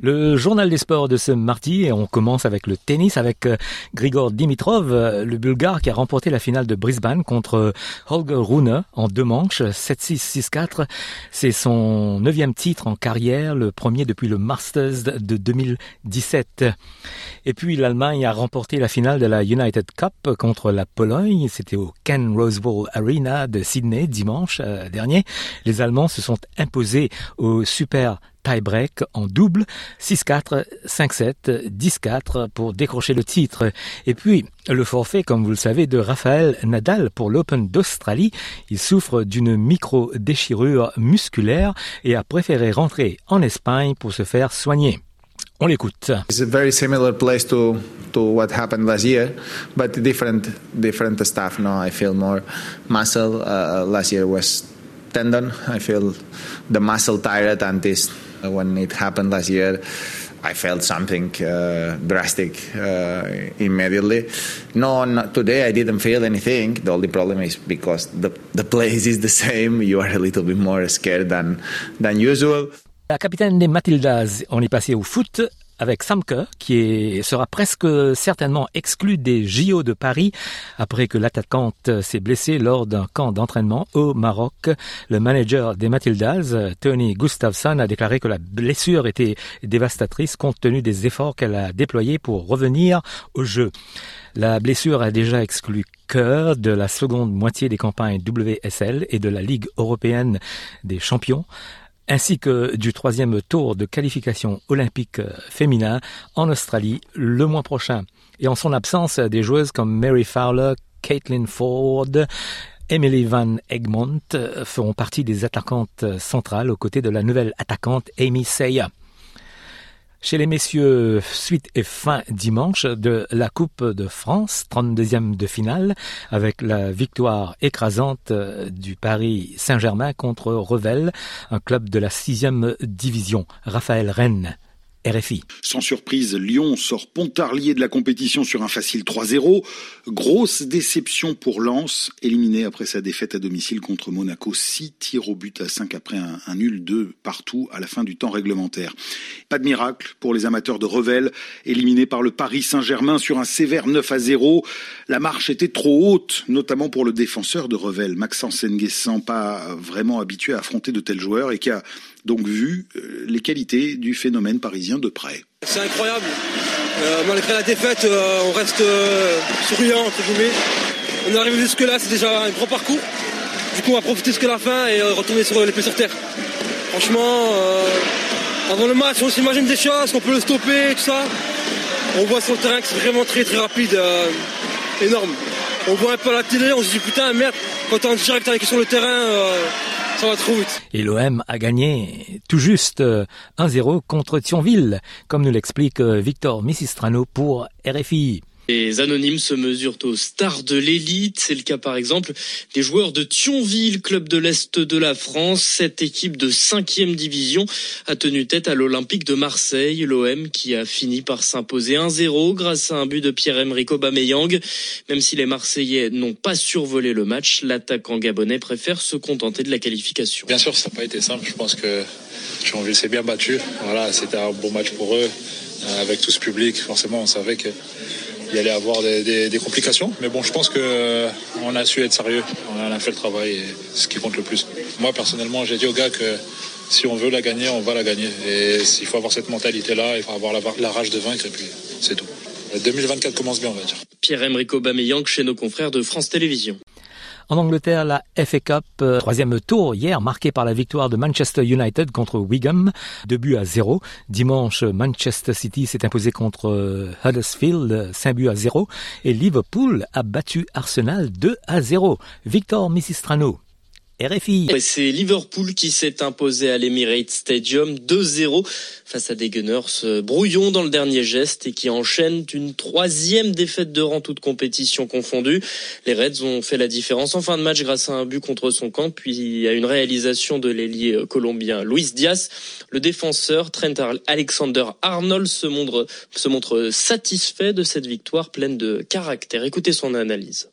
Le journal des sports de ce mardi et on commence avec le tennis avec euh, Grigor Dimitrov, euh, le Bulgare qui a remporté la finale de Brisbane contre euh, Holger Rune en deux manches, 7-6, 6-4. C'est son neuvième titre en carrière, le premier depuis le Masters de 2017. Et puis l'Allemagne a remporté la finale de la United Cup contre la Pologne. C'était au Ken Rosewall Arena de Sydney dimanche dernier. Les Allemands se sont imposés au Super tie-break en double, 6-4, 5-7, 10-4 pour décrocher le titre. Et puis, le forfait, comme vous le savez, de Raphaël Nadal pour l'Open d'Australie. Il souffre d'une micro-déchirure musculaire et a préféré rentrer en Espagne pour se faire soigner. On l'écoute. It's a very similar place to to what happened last year, but different different stuff. No, I feel more muscle. Uh, last year was tendon. I feel the muscle tired and this when it happened last year, I felt something uh, drastic uh, immediately. No, not today I didn't feel anything. The only problem is because the, the place is the same, you are a little bit more scared than, than usual. La capitaine des Matildas, on est passé au foot avec Samke, qui sera presque certainement exclu des JO de Paris après que l'attaquante s'est blessée lors d'un camp d'entraînement au Maroc. Le manager des Matildas, Tony Gustafsson, a déclaré que la blessure était dévastatrice compte tenu des efforts qu'elle a déployés pour revenir au jeu. La blessure a déjà exclu cœur de la seconde moitié des campagnes WSL et de la Ligue européenne des champions ainsi que du troisième tour de qualification olympique féminin en Australie le mois prochain. Et en son absence, des joueuses comme Mary Fowler, Caitlin Ford, Emily Van Egmont feront partie des attaquantes centrales aux côtés de la nouvelle attaquante Amy Seya. Chez les messieurs, suite et fin dimanche de la Coupe de France, 32e de finale, avec la victoire écrasante du Paris Saint-Germain contre Revel, un club de la sixième division. Raphaël Rennes RFI. Sans surprise, Lyon sort Pontarlier de la compétition sur un facile 3-0. Grosse déception pour Lens, éliminé après sa défaite à domicile contre Monaco. 6 tirs au but à 5 après un, nul 2 partout à la fin du temps réglementaire. Pas de miracle pour les amateurs de Revel, éliminés par le Paris Saint-Germain sur un sévère 9 à 0. La marche était trop haute, notamment pour le défenseur de Revel, Maxence Nguessan, pas vraiment habitué à affronter de tels joueurs et qui a donc vu euh, les qualités du phénomène parisien de près. C'est incroyable. Euh, malgré la défaite, euh, on reste souriant, entre guillemets. On est arrivé jusque-là, c'est déjà un grand parcours. Du coup, on va profiter jusqu'à la fin et retourner sur les pieds sur terre. Franchement, avant le match, on s'imagine des choses, qu'on peut le stopper, tout ça. On voit sur le terrain que c'est vraiment très très rapide, énorme. On voit un peu la télé, on se dit putain merde, quand on est direct avec sur le terrain, et l'OM a gagné tout juste 1-0 euh, contre Thionville, comme nous l'explique euh, Victor Missistrano pour RFI. Les anonymes se mesurent aux stars de l'élite. C'est le cas par exemple des joueurs de Thionville, club de l'Est de la France. Cette équipe de 5e division a tenu tête à l'Olympique de Marseille, l'OM qui a fini par s'imposer 1-0 grâce à un but de Pierre-Emerick Aubameyang. Même si les Marseillais n'ont pas survolé le match, l'attaquant gabonais préfère se contenter de la qualification. Bien sûr, ça n'a pas été simple. Je pense que Thionville s'est bien battu. Voilà, c'était un bon match pour eux. Euh, avec tout ce public, forcément, on savait que il allait avoir des, complications. Mais bon, je pense qu'on euh, a su être sérieux, on a fait le travail et c'est ce qui compte le plus. Moi, personnellement, j'ai dit aux gars que si on veut la gagner, on va la gagner. Et il faut avoir cette mentalité-là, il faut avoir la, rage de vaincre et puis c'est tout. 2024 commence bien, on va dire. Pierre-Emerick Aubameyang chez nos confrères de France Télévisions. En Angleterre, la FA Cup, euh, troisième tour hier, marqué par la victoire de Manchester United contre Wigan, deux buts à zéro. Dimanche, Manchester City s'est imposé contre euh, Huddersfield, 5 buts à zéro. Et Liverpool a battu Arsenal 2 à 0. Victor Missistrano. RFI. C'est Liverpool qui s'est imposé à l'Emirates Stadium 2-0 face à des Gunners euh, brouillons dans le dernier geste et qui enchaînent une troisième défaite de rang toute compétition confondue. Les Reds ont fait la différence en fin de match grâce à un but contre son camp puis à une réalisation de l'ailier euh, colombien Luis Diaz. Le défenseur Trent Alexander Arnold se montre, se montre satisfait de cette victoire pleine de caractère. Écoutez son analyse.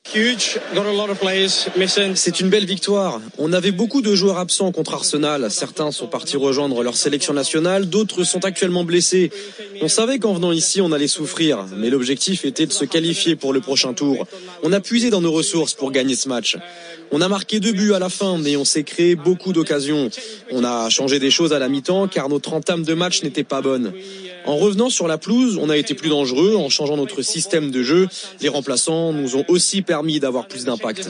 C'est une belle victoire. On avait beaucoup de joueurs absents contre Arsenal. Certains sont partis rejoindre leur sélection nationale, d'autres sont actuellement blessés. On savait qu'en venant ici, on allait souffrir, mais l'objectif était de se qualifier pour le prochain tour. On a puisé dans nos ressources pour gagner ce match. On a marqué deux buts à la fin, mais on s'est créé beaucoup d'occasions. On a changé des choses à la mi-temps car notre entame de match n'était pas bonne. En revenant sur la pelouse, on a été plus dangereux en changeant notre système de jeu. Les remplaçants nous ont aussi permis d'avoir plus d'impact.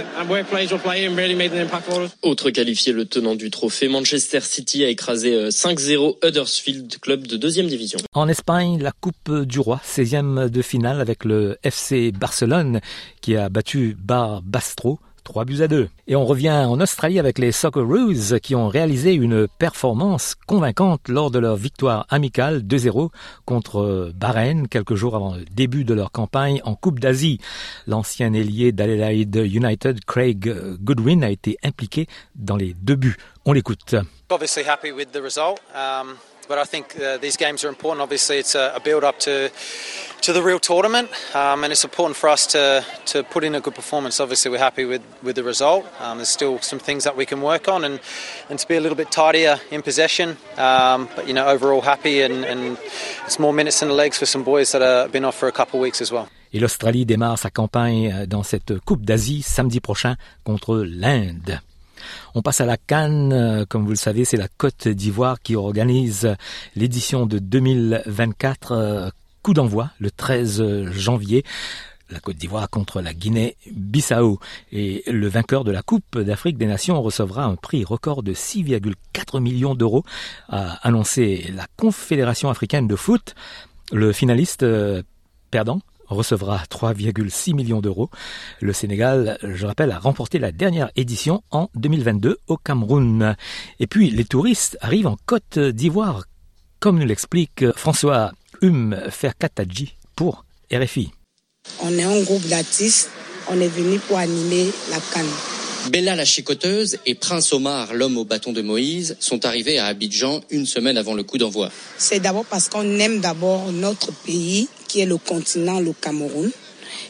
Autre qualifié, le tenant du trophée, Manchester City a écrasé 5-0 euh, Huddersfield Club de deuxième division. En Espagne, la Coupe du Roi, 16e de finale avec le FC Barcelone qui a battu Bar Bastro 3 buts à 2. Et on revient en Australie avec les Socceroos qui ont réalisé une performance convaincante lors de leur victoire amicale 2-0 contre Bahreïn quelques jours avant le début de leur campagne en Coupe d'Asie. L'ancien ailier d'Adelaide United, Craig Goodwin, a été impliqué dans les deux buts. On l'écoute. But I think uh, these games are important. Obviously, it's a, a build up to to the real tournament, um, and it's important for us to to put in a good performance. Obviously, we're happy with with the result. Um, there's still some things that we can work on, and and to be a little bit tidier in possession. Um, but you know, overall happy, and, and it's more minutes in the legs for some boys that have been off for a couple of weeks as well. Et l'Australie démarre sa campagne dans cette Coupe d'Asie samedi prochain contre l'Inde. On passe à la Cannes. Euh, comme vous le savez, c'est la Côte d'Ivoire qui organise l'édition de 2024. Euh, coup d'envoi le 13 janvier la Côte d'Ivoire contre la Guinée-Bissau. Et le vainqueur de la Coupe d'Afrique des Nations recevra un prix record de 6,4 millions d'euros, a annoncé la Confédération africaine de foot. Le finaliste euh, perdant recevra 3,6 millions d'euros. Le Sénégal, je rappelle, a remporté la dernière édition en 2022 au Cameroun. Et puis, les touristes arrivent en Côte d'Ivoire, comme nous l'explique François Hum Ferkatadji pour RFI. On est un groupe d'artistes, on est venu pour animer la canne. Bella la chicoteuse et Prince Omar, l'homme au bâton de Moïse, sont arrivés à Abidjan une semaine avant le coup d'envoi. C'est d'abord parce qu'on aime d'abord notre pays, qui est le continent, le Cameroun.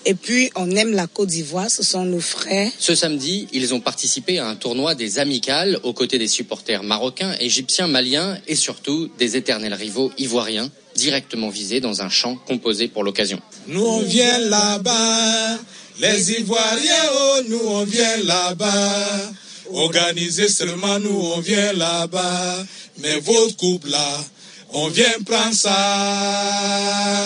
Et puis, on aime la Côte d'Ivoire, ce sont nos frères. Ce samedi, ils ont participé à un tournoi des amicales aux côtés des supporters marocains, égyptiens, maliens et surtout des éternels rivaux ivoiriens, directement visés dans un chant composé pour l'occasion. Nous, on vient là-bas les Ivoiriens, oh, nous on vient là-bas. Organiser seulement, nous on vient là-bas. Mais votre couple là, on vient prendre ça.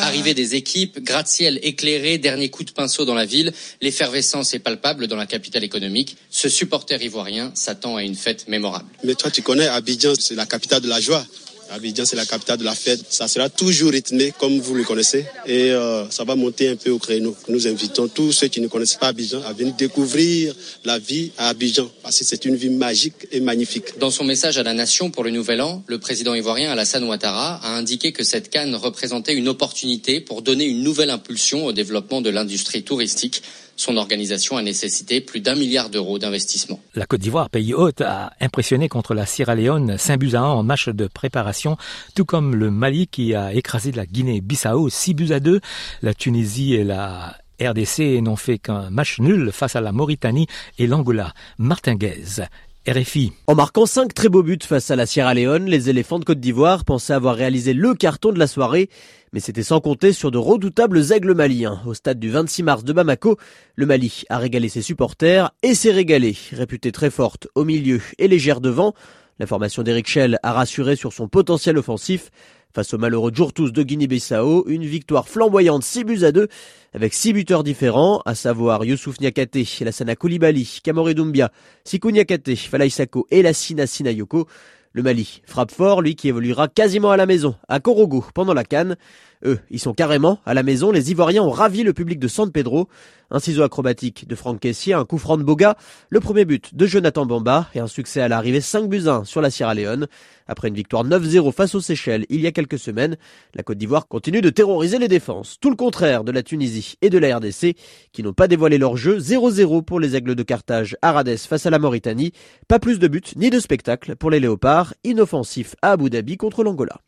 Arrivée des équipes, gratte-ciel éclairé, dernier coup de pinceau dans la ville, l'effervescence est palpable dans la capitale économique. Ce supporter ivoirien s'attend à une fête mémorable. Mais toi, tu connais Abidjan, c'est la capitale de la joie. Abidjan, c'est la capitale de la fête. Ça sera toujours rythmé, comme vous le connaissez. Et euh, ça va monter un peu au créneau. Nous invitons tous ceux qui ne connaissent pas Abidjan à venir découvrir la vie à Abidjan. Parce que c'est une vie magique et magnifique. Dans son message à la nation pour le Nouvel An, le président ivoirien Alassane Ouattara a indiqué que cette canne représentait une opportunité pour donner une nouvelle impulsion au développement de l'industrie touristique son organisation a nécessité plus d'un milliard d'euros d'investissement. La Côte d'Ivoire, pays hôte, a impressionné contre la Sierra Leone 5 buts à 1 en match de préparation, tout comme le Mali qui a écrasé la Guinée-Bissau 6 buts à 2. La Tunisie et la RDC n'ont fait qu'un match nul face à la Mauritanie et l'Angola. Martinguez RFI. En marquant 5 très beaux buts face à la Sierra Leone, les éléphants de Côte d'Ivoire pensaient avoir réalisé le carton de la soirée, mais c'était sans compter sur de redoutables aigles maliens. Au stade du 26 mars de Bamako, le Mali a régalé ses supporters et s'est régalé. Réputée très forte au milieu et légère devant, la formation d'Eric Schell a rassuré sur son potentiel offensif. Face au malheureux Djourtous de Guinée-Bissau, une victoire flamboyante 6 buts à 2 avec 6 buteurs différents, à savoir Youssouf Niakate, Lassana Koulibaly, Kamore Doumbia, Sikou Niakate, Falay Sako et Lassina Sinayoko. Le Mali frappe fort, lui qui évoluera quasiment à la maison, à Korogo, pendant la canne. Eux, ils sont carrément à la maison. Les Ivoiriens ont ravi le public de San Pedro. Un ciseau acrobatique de Franck Caissier, un coup franc de Boga, le premier but de Jonathan Bamba et un succès à l'arrivée 5 buts 1 sur la Sierra Leone. Après une victoire 9-0 face aux Seychelles il y a quelques semaines, la Côte d'Ivoire continue de terroriser les défenses. Tout le contraire de la Tunisie et de la RDC qui n'ont pas dévoilé leur jeu 0-0 pour les Aigles de Carthage à Rades face à la Mauritanie. Pas plus de buts ni de spectacles pour les Léopards, inoffensifs à Abu Dhabi contre l'Angola.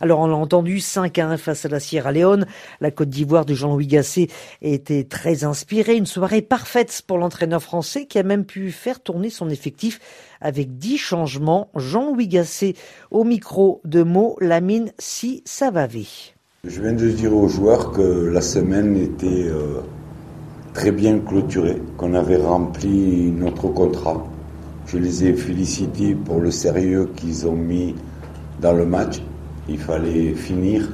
Alors on l'a entendu, 5 à 1 face à la Sierra Leone. La Côte d'Ivoire de Jean-Louis Gasset était très inspirée. Une soirée parfaite pour l'entraîneur français qui a même pu faire tourner son effectif avec 10 changements. Jean-Louis Gasset au micro de mots Lamine Si Savavé. Je viens de dire aux joueurs que la semaine était euh, très bien clôturée, qu'on avait rempli notre contrat. Je les ai félicités pour le sérieux qu'ils ont mis dans le match il fallait finir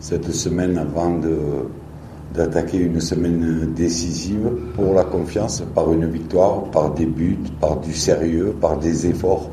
cette semaine avant d'attaquer une semaine décisive pour la confiance par une victoire, par des buts, par du sérieux, par des efforts.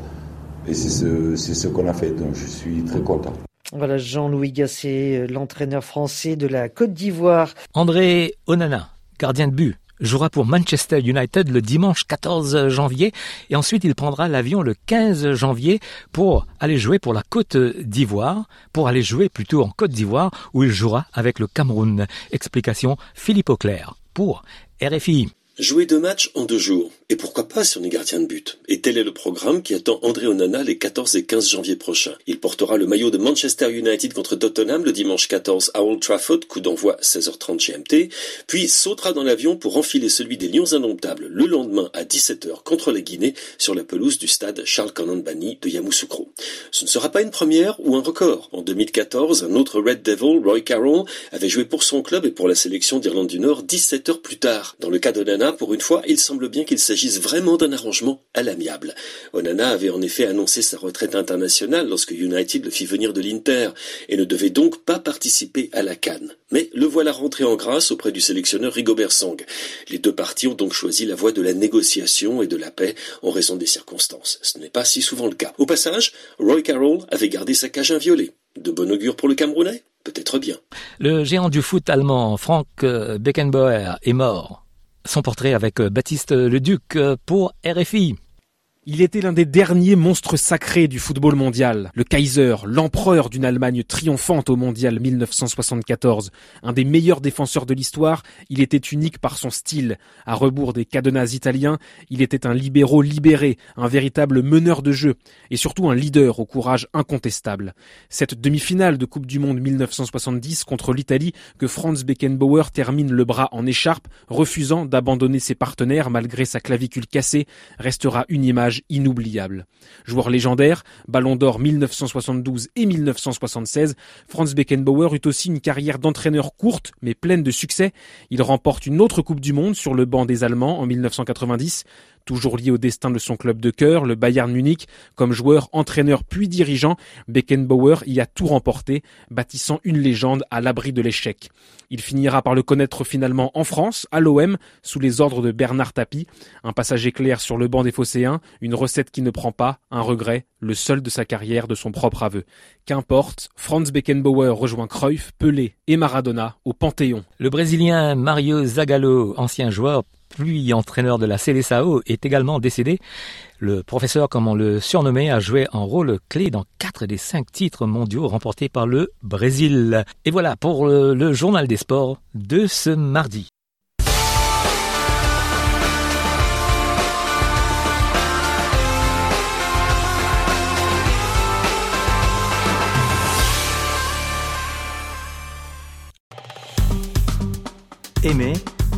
Et c'est ce, ce qu'on a fait, donc je suis très content. Voilà Jean-Louis Gasset, l'entraîneur français de la Côte d'Ivoire. André Onana, gardien de but, jouera pour Manchester United le dimanche 14 janvier et ensuite il prendra l'avion le 15 janvier pour aller jouer pour la Côte d'Ivoire, pour aller jouer plutôt en Côte d'Ivoire où il jouera avec le Cameroun. Explication Philippe Auclair pour RFI. Jouer deux matchs en deux jours. Et pourquoi pas si on est gardien de but Et tel est le programme qui attend André Onana les 14 et 15 janvier prochains. Il portera le maillot de Manchester United contre Tottenham le dimanche 14 à Old Trafford, coup d'envoi 16h30 GMT, puis sautera dans l'avion pour enfiler celui des Lions Indomptables le lendemain à 17h contre la Guinée sur la pelouse du stade Charles Conan Bani de Yamoussoukro. Ce ne sera pas une première ou un record. En 2014, un autre Red Devil, Roy Carroll, avait joué pour son club et pour la sélection d'Irlande du Nord 17 heures plus tard. Dans le cas d'Onana, pour une fois, il semble bien qu'il s'agisse vraiment d'un arrangement à l'amiable. Onana avait en effet annoncé sa retraite internationale lorsque United le fit venir de l'Inter et ne devait donc pas participer à la Cannes. Mais le voilà rentré en grâce auprès du sélectionneur Rigobert Song. Les deux parties ont donc choisi la voie de la négociation et de la paix en raison des circonstances. Ce n'est pas si souvent le cas. Au passage, Roy Carroll avait gardé sa cage inviolée. De bon augure pour le Camerounais? Peut-être bien. Le géant du foot allemand Frank Beckenbauer est mort son portrait avec euh, Baptiste Leduc euh, pour RFI. Il était l'un des derniers monstres sacrés du football mondial, le Kaiser, l'empereur d'une Allemagne triomphante au mondial 1974. Un des meilleurs défenseurs de l'histoire, il était unique par son style. À rebours des cadenas italiens, il était un libéraux libéré, un véritable meneur de jeu, et surtout un leader au courage incontestable. Cette demi-finale de Coupe du Monde 1970 contre l'Italie que Franz Beckenbauer termine le bras en écharpe, refusant d'abandonner ses partenaires malgré sa clavicule cassée, restera une image inoubliable. Joueur légendaire, Ballon d'Or 1972 et 1976, Franz Beckenbauer eut aussi une carrière d'entraîneur courte mais pleine de succès. Il remporte une autre Coupe du Monde sur le banc des Allemands en 1990, Toujours lié au destin de son club de cœur, le Bayern Munich, comme joueur, entraîneur puis dirigeant, Beckenbauer y a tout remporté, bâtissant une légende à l'abri de l'échec. Il finira par le connaître finalement en France, à l'OM, sous les ordres de Bernard Tapie. Un passage éclair sur le banc des Phocéens, une recette qui ne prend pas, un regret, le seul de sa carrière de son propre aveu. Qu'importe, Franz Beckenbauer rejoint Cruyff, Pelé et Maradona au Panthéon. Le Brésilien Mario Zagallo, ancien joueur, puis entraîneur de la Seleção, est également décédé. Le professeur, comme on le surnommait, a joué un rôle clé dans quatre des cinq titres mondiaux remportés par le Brésil. Et voilà pour le, le journal des sports de ce mardi. Aimez,